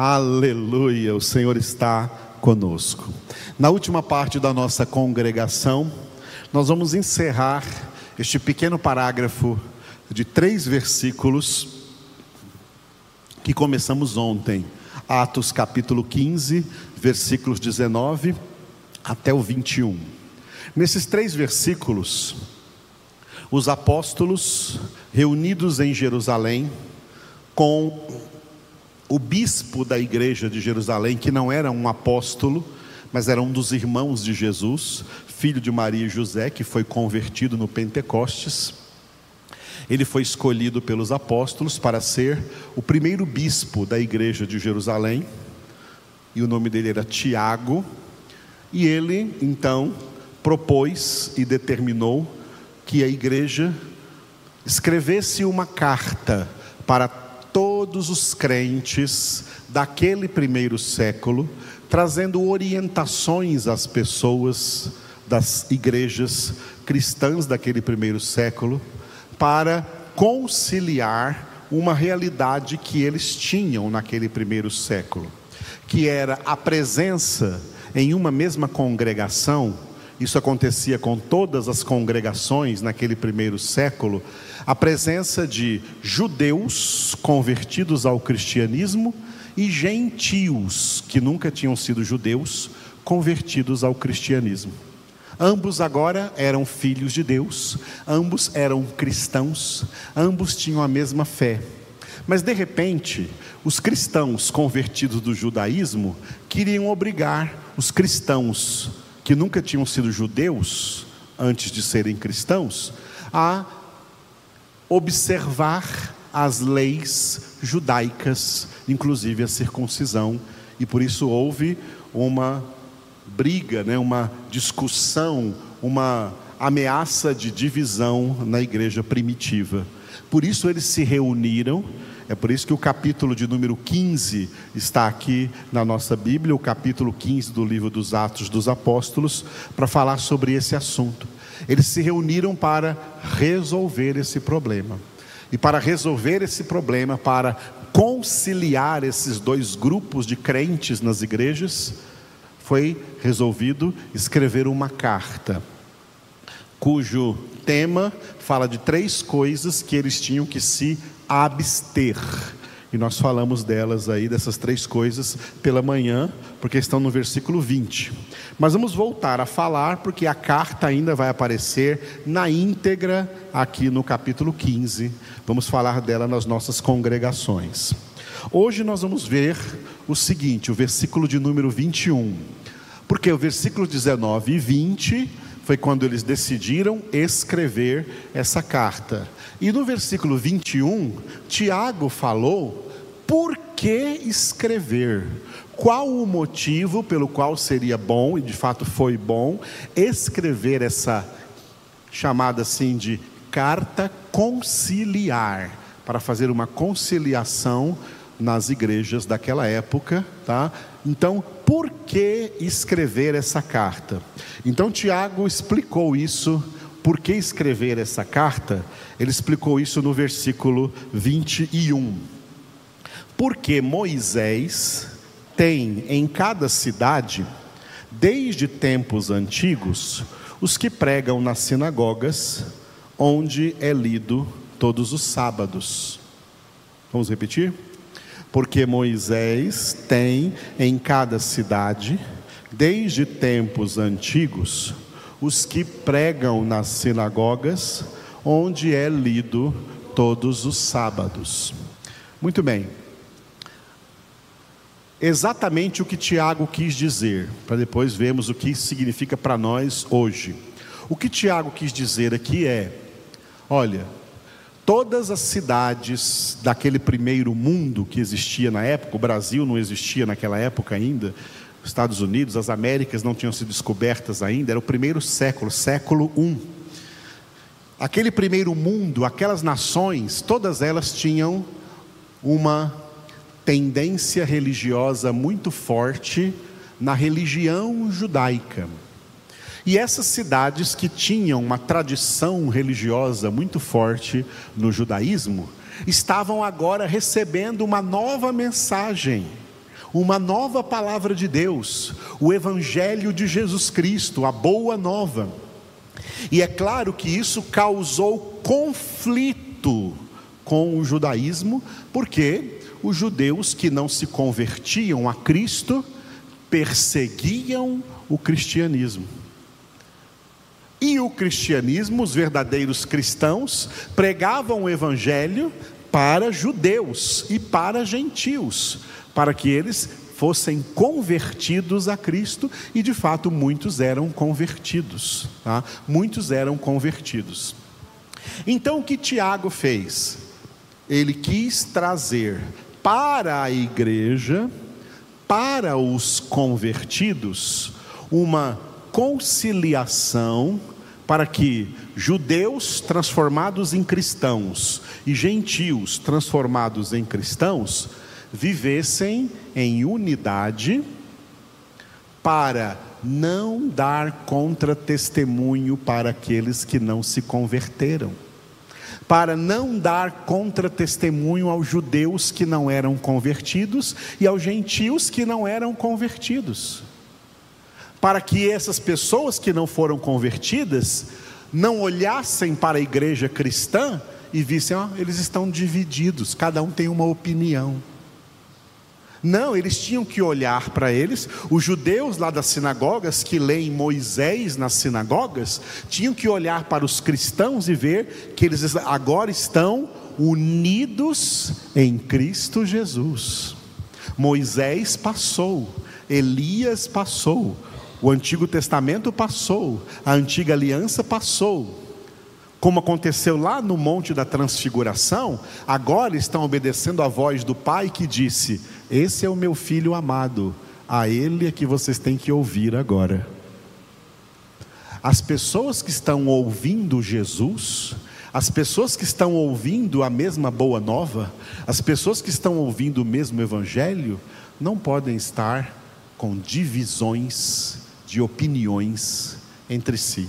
Aleluia, o Senhor está conosco. Na última parte da nossa congregação, nós vamos encerrar este pequeno parágrafo de três versículos que começamos ontem. Atos capítulo 15, versículos 19 até o 21. Nesses três versículos, os apóstolos reunidos em Jerusalém, com o bispo da igreja de Jerusalém, que não era um apóstolo, mas era um dos irmãos de Jesus, filho de Maria e José, que foi convertido no Pentecostes. Ele foi escolhido pelos apóstolos para ser o primeiro bispo da igreja de Jerusalém, e o nome dele era Tiago, e ele então propôs e determinou que a igreja escrevesse uma carta para todos os crentes daquele primeiro século, trazendo orientações às pessoas das igrejas cristãs daquele primeiro século, para conciliar uma realidade que eles tinham naquele primeiro século, que era a presença em uma mesma congregação, isso acontecia com todas as congregações naquele primeiro século, a presença de judeus convertidos ao cristianismo e gentios que nunca tinham sido judeus convertidos ao cristianismo. Ambos agora eram filhos de Deus, ambos eram cristãos, ambos tinham a mesma fé. Mas de repente, os cristãos convertidos do judaísmo queriam obrigar os cristãos que nunca tinham sido judeus antes de serem cristãos a observar as leis judaicas, inclusive a circuncisão, e por isso houve uma briga, né, uma discussão, uma ameaça de divisão na igreja primitiva. Por isso eles se reuniram, é por isso que o capítulo de número 15 está aqui na nossa Bíblia, o capítulo 15 do livro dos Atos dos Apóstolos, para falar sobre esse assunto. Eles se reuniram para resolver esse problema. E para resolver esse problema, para conciliar esses dois grupos de crentes nas igrejas, foi resolvido escrever uma carta, cujo tema fala de três coisas que eles tinham que se abster. E nós falamos delas aí, dessas três coisas, pela manhã, porque estão no versículo 20. Mas vamos voltar a falar, porque a carta ainda vai aparecer na íntegra aqui no capítulo 15. Vamos falar dela nas nossas congregações. Hoje nós vamos ver o seguinte, o versículo de número 21. Porque o versículo 19 e 20 foi quando eles decidiram escrever essa carta. E no versículo 21, Tiago falou por que escrever. Qual o motivo pelo qual seria bom, e de fato foi bom, escrever essa chamada assim de carta conciliar, para fazer uma conciliação nas igrejas daquela época, tá? Então, por que escrever essa carta? Então, Tiago explicou isso, por que escrever essa carta? Ele explicou isso no versículo 21. Porque Moisés tem em cada cidade, desde tempos antigos, os que pregam nas sinagogas, onde é lido todos os sábados. Vamos repetir? Porque Moisés tem em cada cidade, desde tempos antigos, os que pregam nas sinagogas, onde é lido todos os sábados. Muito bem. Exatamente o que Tiago quis dizer, para depois vermos o que significa para nós hoje. O que Tiago quis dizer aqui é: olha, todas as cidades daquele primeiro mundo que existia na época, o Brasil não existia naquela época ainda, os Estados Unidos, as Américas não tinham sido descobertas ainda, era o primeiro século, século I. Aquele primeiro mundo, aquelas nações, todas elas tinham uma tendência religiosa muito forte na religião judaica. E essas cidades que tinham uma tradição religiosa muito forte no judaísmo, estavam agora recebendo uma nova mensagem, uma nova palavra de Deus, o Evangelho de Jesus Cristo, a boa nova. E é claro que isso causou conflito com o judaísmo, porque os judeus que não se convertiam a Cristo perseguiam o cristianismo. E o cristianismo, os verdadeiros cristãos, pregavam o evangelho para judeus e para gentios, para que eles fossem convertidos a Cristo, e de fato muitos eram convertidos, tá? muitos eram convertidos. Então o que Tiago fez? Ele quis trazer para a igreja, para os convertidos, uma conciliação para que judeus transformados em cristãos e gentios transformados em cristãos vivessem em unidade para não dar contra-testemunho para aqueles que não se converteram, para não dar contra-testemunho aos judeus que não eram convertidos e aos gentios que não eram convertidos, para que essas pessoas que não foram convertidas não olhassem para a igreja cristã e vissem, ó, eles estão divididos, cada um tem uma opinião. Não, eles tinham que olhar para eles. Os judeus lá das sinagogas, que leem Moisés nas sinagogas, tinham que olhar para os cristãos e ver que eles agora estão unidos em Cristo Jesus. Moisés passou, Elias passou, o Antigo Testamento passou, a antiga aliança passou. Como aconteceu lá no Monte da Transfiguração, agora estão obedecendo a voz do Pai que disse: Esse é o meu filho amado, a ele é que vocês têm que ouvir agora. As pessoas que estão ouvindo Jesus, as pessoas que estão ouvindo a mesma boa nova, as pessoas que estão ouvindo o mesmo evangelho, não podem estar com divisões de opiniões entre si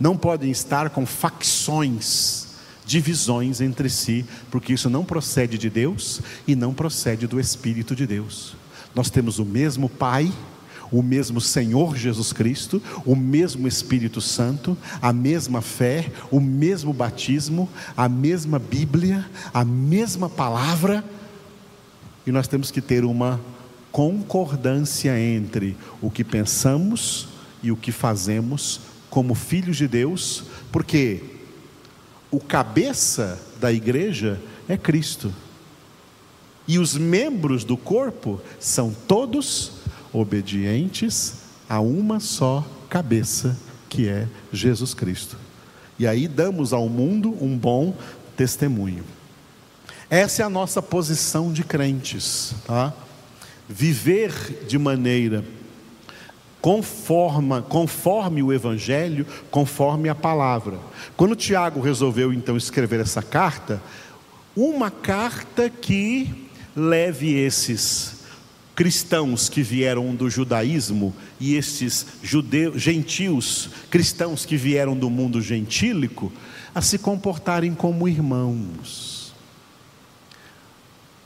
não podem estar com facções, divisões entre si, porque isso não procede de Deus e não procede do Espírito de Deus. Nós temos o mesmo Pai, o mesmo Senhor Jesus Cristo, o mesmo Espírito Santo, a mesma fé, o mesmo batismo, a mesma Bíblia, a mesma palavra, e nós temos que ter uma concordância entre o que pensamos e o que fazemos como filhos de Deus, porque o cabeça da igreja é Cristo. E os membros do corpo são todos obedientes a uma só cabeça, que é Jesus Cristo. E aí damos ao mundo um bom testemunho. Essa é a nossa posição de crentes, tá? Viver de maneira conforme, conforme o Evangelho, conforme a palavra. Quando Tiago resolveu então escrever essa carta, uma carta que leve esses cristãos que vieram do judaísmo e esses judeus, gentios, cristãos que vieram do mundo gentílico, a se comportarem como irmãos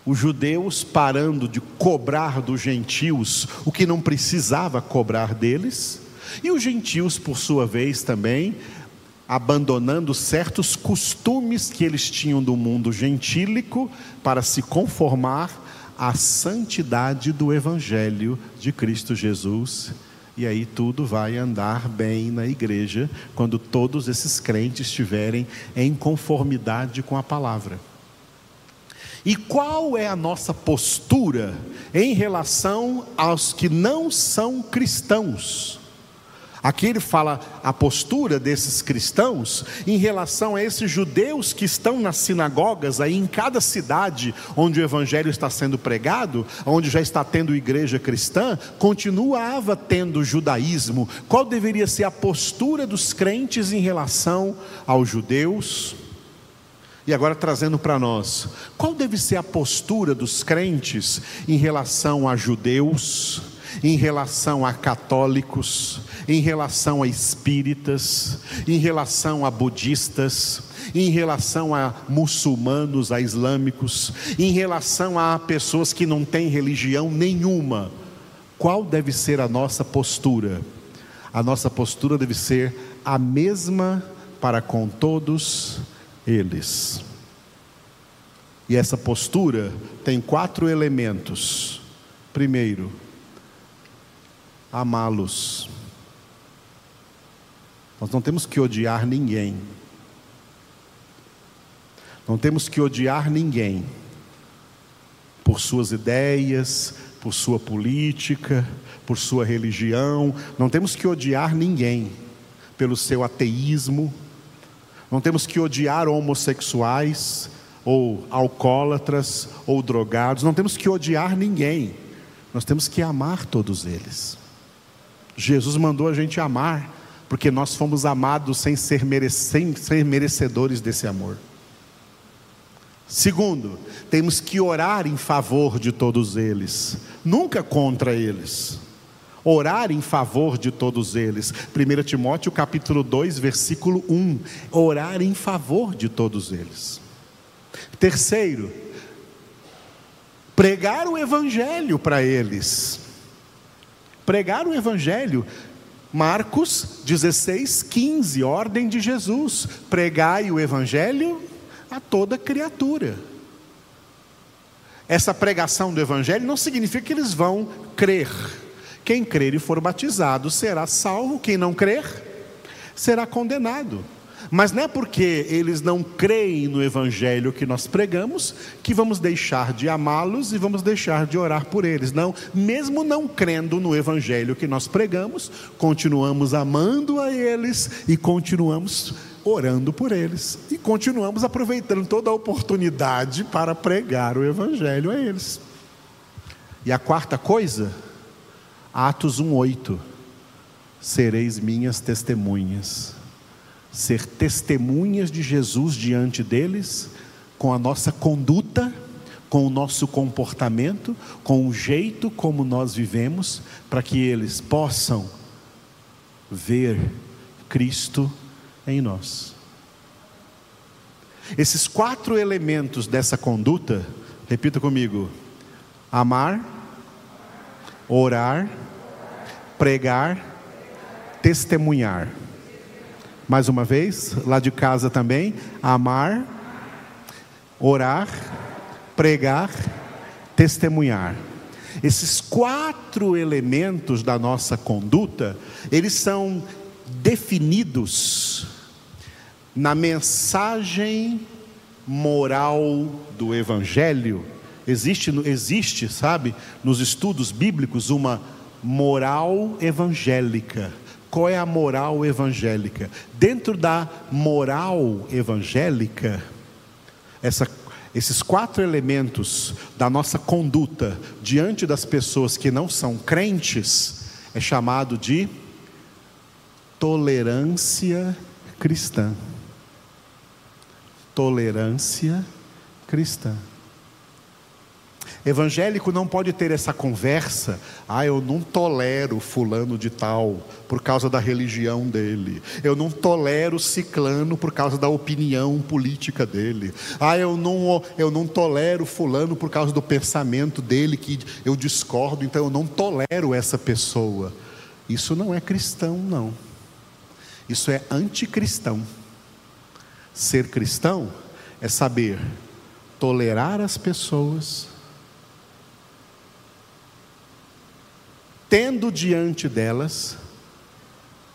os judeus parando de cobrar dos gentios o que não precisava cobrar deles, e os gentios, por sua vez, também abandonando certos costumes que eles tinham do mundo gentílico para se conformar à santidade do Evangelho de Cristo Jesus. E aí tudo vai andar bem na igreja quando todos esses crentes estiverem em conformidade com a palavra. E qual é a nossa postura em relação aos que não são cristãos? Aqui ele fala a postura desses cristãos em relação a esses judeus que estão nas sinagogas aí em cada cidade onde o evangelho está sendo pregado, onde já está tendo igreja cristã, continuava tendo judaísmo. Qual deveria ser a postura dos crentes em relação aos judeus? E agora trazendo para nós, qual deve ser a postura dos crentes em relação a judeus, em relação a católicos, em relação a espíritas, em relação a budistas, em relação a muçulmanos, a islâmicos, em relação a pessoas que não têm religião nenhuma. Qual deve ser a nossa postura? A nossa postura deve ser a mesma para com todos eles. E essa postura tem quatro elementos. Primeiro, amá-los. Nós não temos que odiar ninguém. Não temos que odiar ninguém por suas ideias, por sua política, por sua religião. Não temos que odiar ninguém pelo seu ateísmo. Não temos que odiar homossexuais, ou alcoólatras, ou drogados. Não temos que odiar ninguém. Nós temos que amar todos eles. Jesus mandou a gente amar, porque nós fomos amados sem ser, sem ser merecedores desse amor. Segundo, temos que orar em favor de todos eles, nunca contra eles. Orar em favor de todos eles. 1 Timóteo capítulo 2, versículo 1. Orar em favor de todos eles. Terceiro, pregar o evangelho para eles. Pregar o evangelho. Marcos 16, 15, ordem de Jesus: pregai o evangelho a toda criatura. Essa pregação do Evangelho não significa que eles vão crer. Quem crer e for batizado será salvo, quem não crer será condenado. Mas não é porque eles não creem no Evangelho que nós pregamos que vamos deixar de amá-los e vamos deixar de orar por eles. Não, mesmo não crendo no Evangelho que nós pregamos, continuamos amando a eles e continuamos orando por eles. E continuamos aproveitando toda a oportunidade para pregar o Evangelho a eles. E a quarta coisa, Atos 1,8: Sereis minhas testemunhas. Ser testemunhas de Jesus diante deles, com a nossa conduta, com o nosso comportamento, com o jeito como nós vivemos, para que eles possam ver Cristo em nós. Esses quatro elementos dessa conduta, repita comigo: amar, orar, pregar, testemunhar. Mais uma vez, lá de casa também: amar, orar, pregar, testemunhar. Esses quatro elementos da nossa conduta, eles são definidos na mensagem moral do Evangelho, existe, existe, sabe, nos estudos bíblicos, uma moral evangélica. Qual é a moral evangélica? Dentro da moral evangélica, essa, esses quatro elementos da nossa conduta diante das pessoas que não são crentes é chamado de tolerância cristã tolerância cristã. Evangélico não pode ter essa conversa, ah, eu não tolero fulano de tal por causa da religião dele. Eu não tolero ciclano por causa da opinião política dele. Ah, eu não, eu não tolero fulano por causa do pensamento dele que eu discordo, então eu não tolero essa pessoa. Isso não é cristão, não. Isso é anticristão. Ser cristão é saber tolerar as pessoas, tendo diante delas,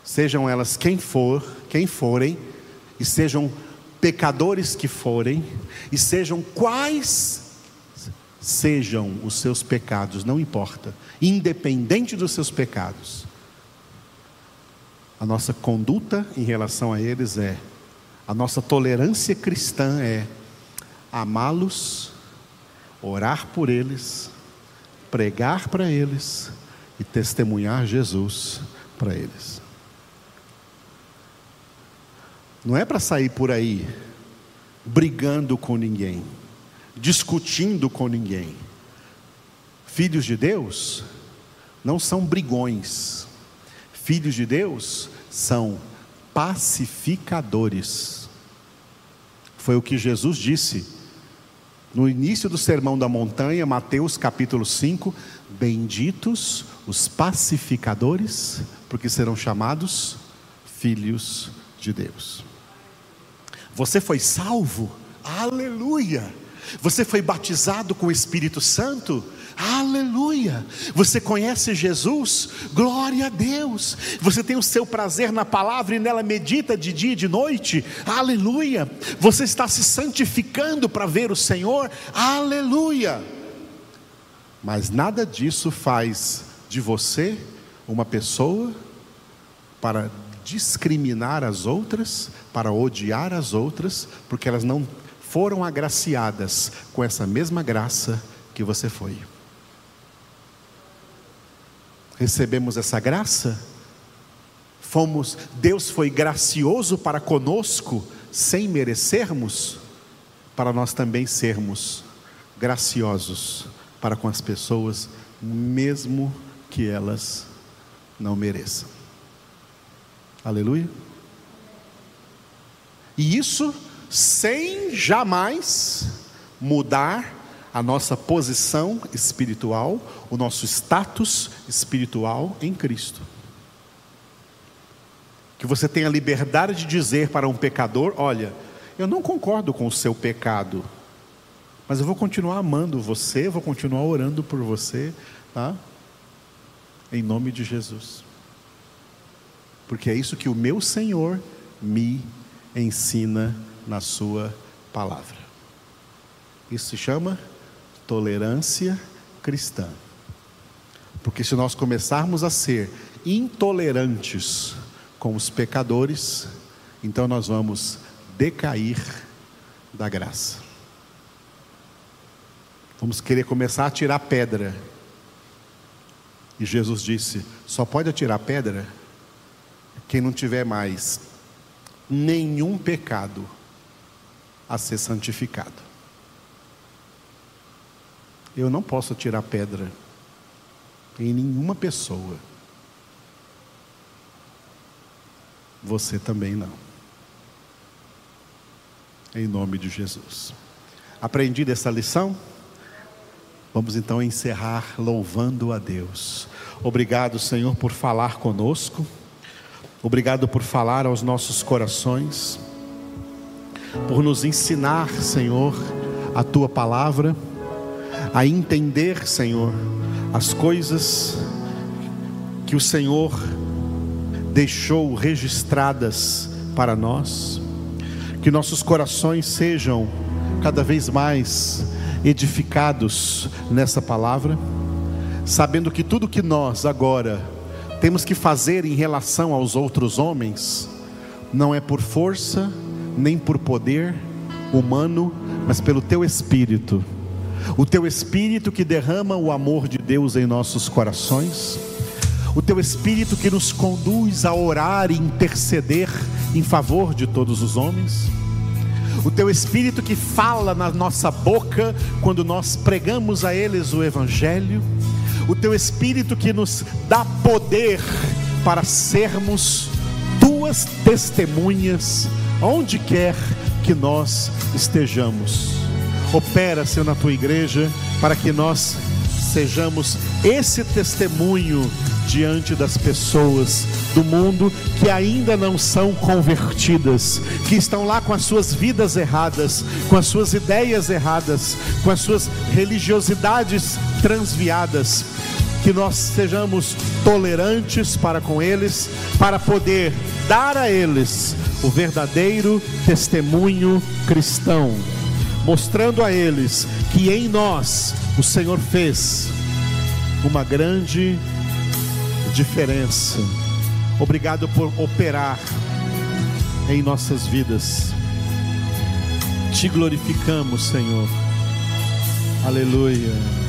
sejam elas quem for, quem forem, e sejam pecadores que forem, e sejam quais sejam os seus pecados, não importa, independente dos seus pecados. A nossa conduta em relação a eles é a nossa tolerância cristã é amá-los, orar por eles, pregar para eles e testemunhar Jesus para eles. Não é para sair por aí brigando com ninguém, discutindo com ninguém. Filhos de Deus, não são brigões. Filhos de Deus são pacificadores. Foi o que Jesus disse no início do Sermão da Montanha, Mateus capítulo 5: Benditos os pacificadores, porque serão chamados filhos de Deus. Você foi salvo? Aleluia! Você foi batizado com o Espírito Santo? Aleluia! Você conhece Jesus? Glória a Deus! Você tem o seu prazer na palavra e nela medita de dia e de noite? Aleluia! Você está se santificando para ver o Senhor? Aleluia! Mas nada disso faz de você uma pessoa para discriminar as outras, para odiar as outras, porque elas não foram agraciadas com essa mesma graça que você foi. Recebemos essa graça? Fomos, Deus foi gracioso para conosco sem merecermos, para nós também sermos graciosos para com as pessoas, mesmo que elas não mereçam. Aleluia. E isso sem jamais mudar a nossa posição espiritual, o nosso status espiritual em Cristo. Que você tenha liberdade de dizer para um pecador: olha, eu não concordo com o seu pecado, mas eu vou continuar amando você, vou continuar orando por você, tá? Em nome de Jesus. Porque é isso que o meu Senhor me ensina na Sua palavra. Isso se chama tolerância cristã. Porque se nós começarmos a ser intolerantes com os pecadores, então nós vamos decair da graça. Vamos querer começar a tirar pedra. E Jesus disse: só pode atirar pedra quem não tiver mais nenhum pecado a ser santificado. Eu não posso tirar pedra em nenhuma pessoa. Você também não. Em nome de Jesus. Aprendi dessa lição? Vamos então encerrar louvando a Deus. Obrigado, Senhor, por falar conosco. Obrigado por falar aos nossos corações por nos ensinar, Senhor, a tua palavra, a entender, Senhor, as coisas que o Senhor deixou registradas para nós, que nossos corações sejam cada vez mais edificados nessa palavra, sabendo que tudo que nós agora temos que fazer em relação aos outros homens, não é por força, nem por poder humano, mas pelo teu espírito. O teu espírito que derrama o amor de Deus em nossos corações, o teu espírito que nos conduz a orar e interceder em favor de todos os homens, o teu espírito que fala na nossa boca quando nós pregamos a eles o evangelho, o teu espírito que nos dá poder para sermos tuas testemunhas onde quer que nós estejamos. Opera, Senhor, na tua igreja, para que nós sejamos esse testemunho diante das pessoas do mundo que ainda não são convertidas, que estão lá com as suas vidas erradas, com as suas ideias erradas, com as suas religiosidades transviadas. Que nós sejamos tolerantes para com eles, para poder dar a eles o verdadeiro testemunho cristão, mostrando a eles que em nós o Senhor fez uma grande diferença. Obrigado por operar em nossas vidas. Te glorificamos, Senhor. Aleluia.